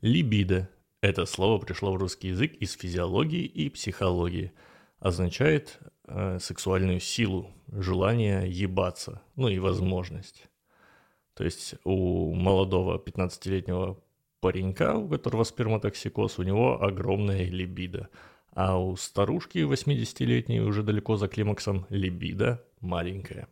Либидо – это слово пришло в русский язык из физиологии и психологии. Означает э, сексуальную силу, желание ебаться, ну и возможность. То есть у молодого 15-летнего паренька, у которого сперматоксикоз, у него огромная либидо. А у старушки 80-летней, уже далеко за климаксом, либидо маленькая.